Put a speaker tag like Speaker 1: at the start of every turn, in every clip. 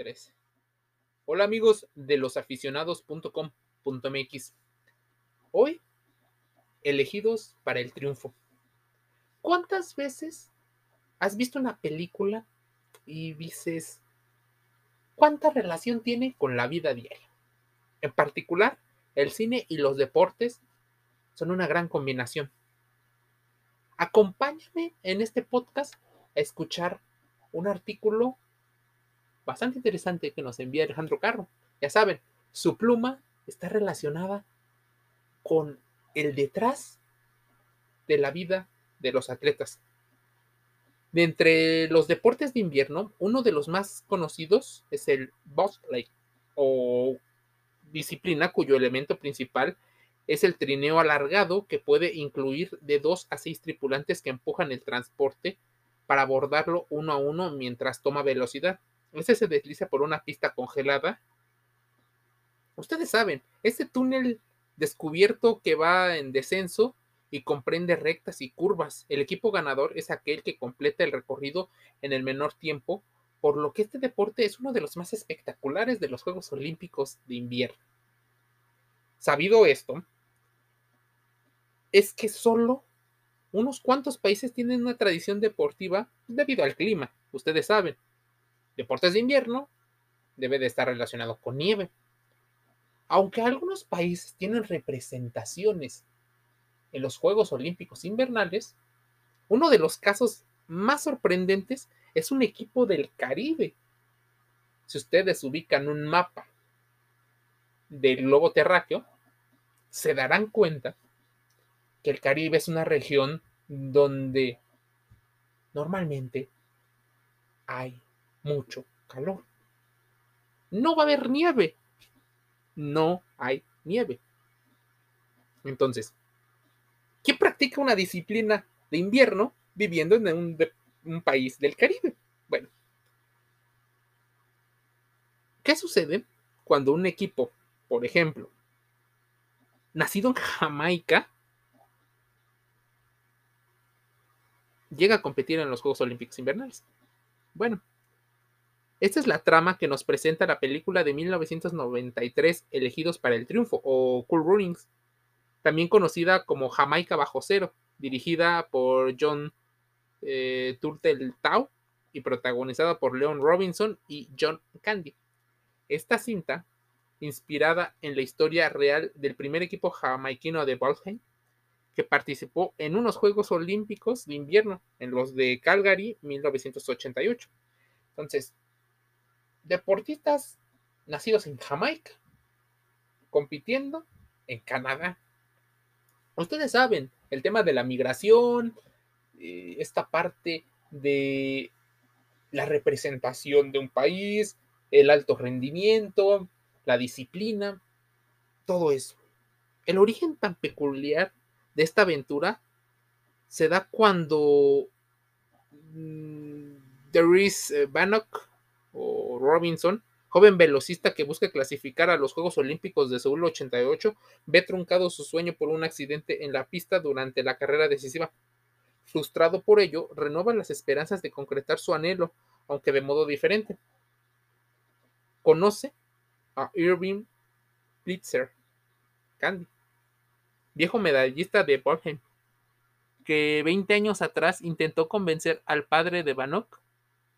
Speaker 1: 13. Hola amigos de losaficionados.com.mx. Hoy, elegidos para el triunfo. ¿Cuántas veces has visto una película y dices, ¿cuánta relación tiene con la vida diaria? En particular, el cine y los deportes son una gran combinación. Acompáñame en este podcast a escuchar un artículo bastante interesante que nos envía Alejandro Carro. Ya saben, su pluma está relacionada con el detrás de la vida de los atletas. De entre los deportes de invierno, uno de los más conocidos es el bobsleigh o disciplina cuyo elemento principal es el trineo alargado que puede incluir de dos a seis tripulantes que empujan el transporte para abordarlo uno a uno mientras toma velocidad. Este se desliza por una pista congelada. Ustedes saben, este túnel descubierto que va en descenso y comprende rectas y curvas. El equipo ganador es aquel que completa el recorrido en el menor tiempo, por lo que este deporte es uno de los más espectaculares de los Juegos Olímpicos de invierno. Sabido esto, es que solo unos cuantos países tienen una tradición deportiva debido al clima, ustedes saben deportes de invierno, debe de estar relacionado con nieve. Aunque algunos países tienen representaciones en los Juegos Olímpicos Invernales, uno de los casos más sorprendentes es un equipo del Caribe. Si ustedes ubican un mapa del globo terráqueo, se darán cuenta que el Caribe es una región donde normalmente hay mucho calor. No va a haber nieve. No hay nieve. Entonces, ¿quién practica una disciplina de invierno viviendo en un, un país del Caribe? Bueno, ¿qué sucede cuando un equipo, por ejemplo, nacido en Jamaica, llega a competir en los Juegos Olímpicos Invernales? Bueno, esta es la trama que nos presenta la película de 1993 Elegidos para el Triunfo o Cool Runnings, también conocida como Jamaica bajo cero, dirigida por John eh, Turteltaub y protagonizada por Leon Robinson y John Candy. Esta cinta, inspirada en la historia real del primer equipo jamaiquino de Balheim, que participó en unos Juegos Olímpicos de invierno, en los de Calgary 1988. Entonces, deportistas nacidos en Jamaica, compitiendo en Canadá. Ustedes saben, el tema de la migración, eh, esta parte de la representación de un país, el alto rendimiento, la disciplina, todo eso. El origen tan peculiar de esta aventura se da cuando mm, Darius eh, Bannock Robinson, joven velocista que busca clasificar a los Juegos Olímpicos de Seúl 88, ve truncado su sueño por un accidente en la pista durante la carrera decisiva. Frustrado por ello, renueva las esperanzas de concretar su anhelo, aunque de modo diferente. Conoce a Irving Blitzer, Candy, viejo medallista de Bornheim, que 20 años atrás intentó convencer al padre de Bannock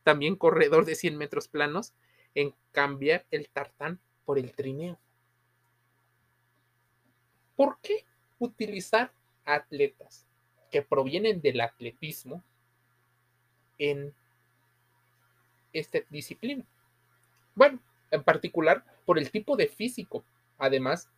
Speaker 1: también corredor de 100 metros planos, en cambiar el tartán por el trineo. ¿Por qué utilizar atletas que provienen del atletismo en esta disciplina? Bueno, en particular por el tipo de físico, además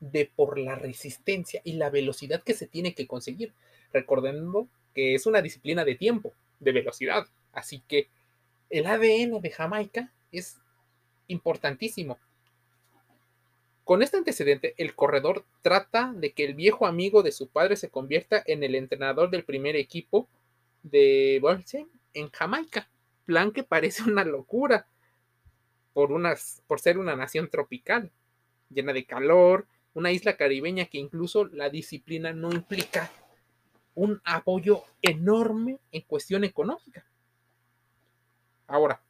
Speaker 1: de por la resistencia y la velocidad que se tiene que conseguir, recordando que es una disciplina de tiempo, de velocidad. Así que el ADN de Jamaica es importantísimo. Con este antecedente, el corredor trata de que el viejo amigo de su padre se convierta en el entrenador del primer equipo de Bolsen en Jamaica. Plan que parece una locura por, por ser una nación tropical, llena de calor, una isla caribeña que incluso la disciplina no implica un apoyo enorme en cuestión económica. Ahora,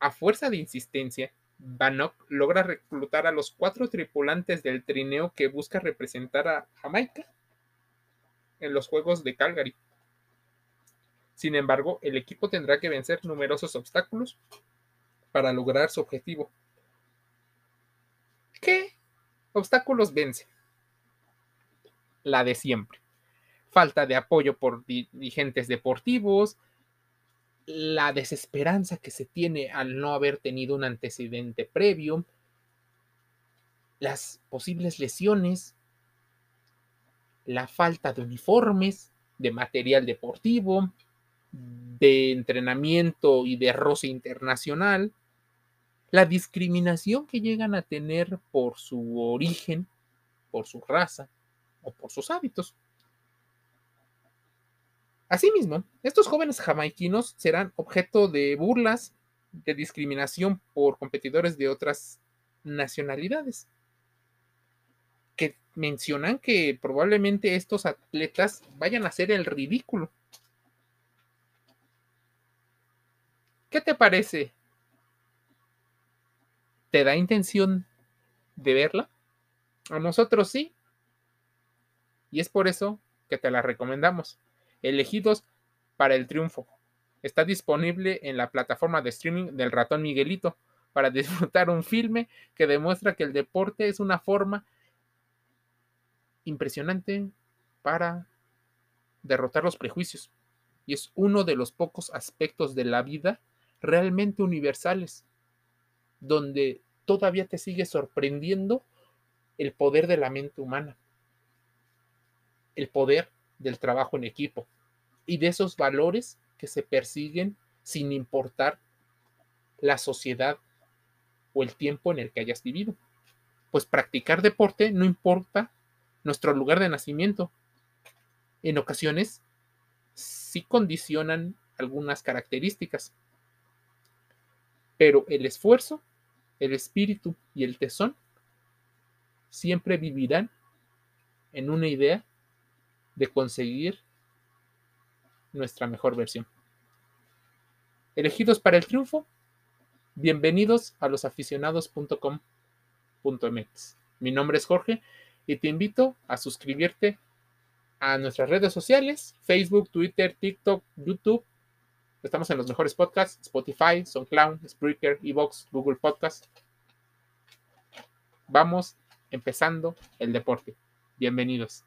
Speaker 1: A fuerza de insistencia, Bannock logra reclutar a los cuatro tripulantes del trineo que busca representar a Jamaica en los Juegos de Calgary. Sin embargo, el equipo tendrá que vencer numerosos obstáculos para lograr su objetivo. ¿Qué obstáculos vence? La de siempre. Falta de apoyo por dirigentes deportivos, la desesperanza que se tiene al no haber tenido un antecedente previo, las posibles lesiones, la falta de uniformes, de material deportivo, de entrenamiento y de roce internacional, la discriminación que llegan a tener por su origen, por su raza o por sus hábitos. Asimismo, estos jóvenes jamaiquinos serán objeto de burlas, de discriminación por competidores de otras nacionalidades, que mencionan que probablemente estos atletas vayan a hacer el ridículo ¿Qué te parece? ¿Te da intención de verla? A nosotros sí. Y es por eso que te la recomendamos. Elegidos para el triunfo. Está disponible en la plataforma de streaming del ratón Miguelito para disfrutar un filme que demuestra que el deporte es una forma impresionante para derrotar los prejuicios. Y es uno de los pocos aspectos de la vida realmente universales, donde todavía te sigue sorprendiendo el poder de la mente humana, el poder del trabajo en equipo y de esos valores que se persiguen sin importar la sociedad o el tiempo en el que hayas vivido. Pues practicar deporte no importa nuestro lugar de nacimiento. En ocasiones sí condicionan algunas características, pero el esfuerzo, el espíritu y el tesón siempre vivirán en una idea de conseguir nuestra mejor versión. Elegidos para el triunfo, bienvenidos a losaficionados.com.mx. Mi nombre es Jorge y te invito a suscribirte a nuestras redes sociales, Facebook, Twitter, TikTok, YouTube Estamos en los mejores podcasts, Spotify, SoundCloud, Spreaker, Evox, Google Podcast. Vamos empezando el deporte. Bienvenidos.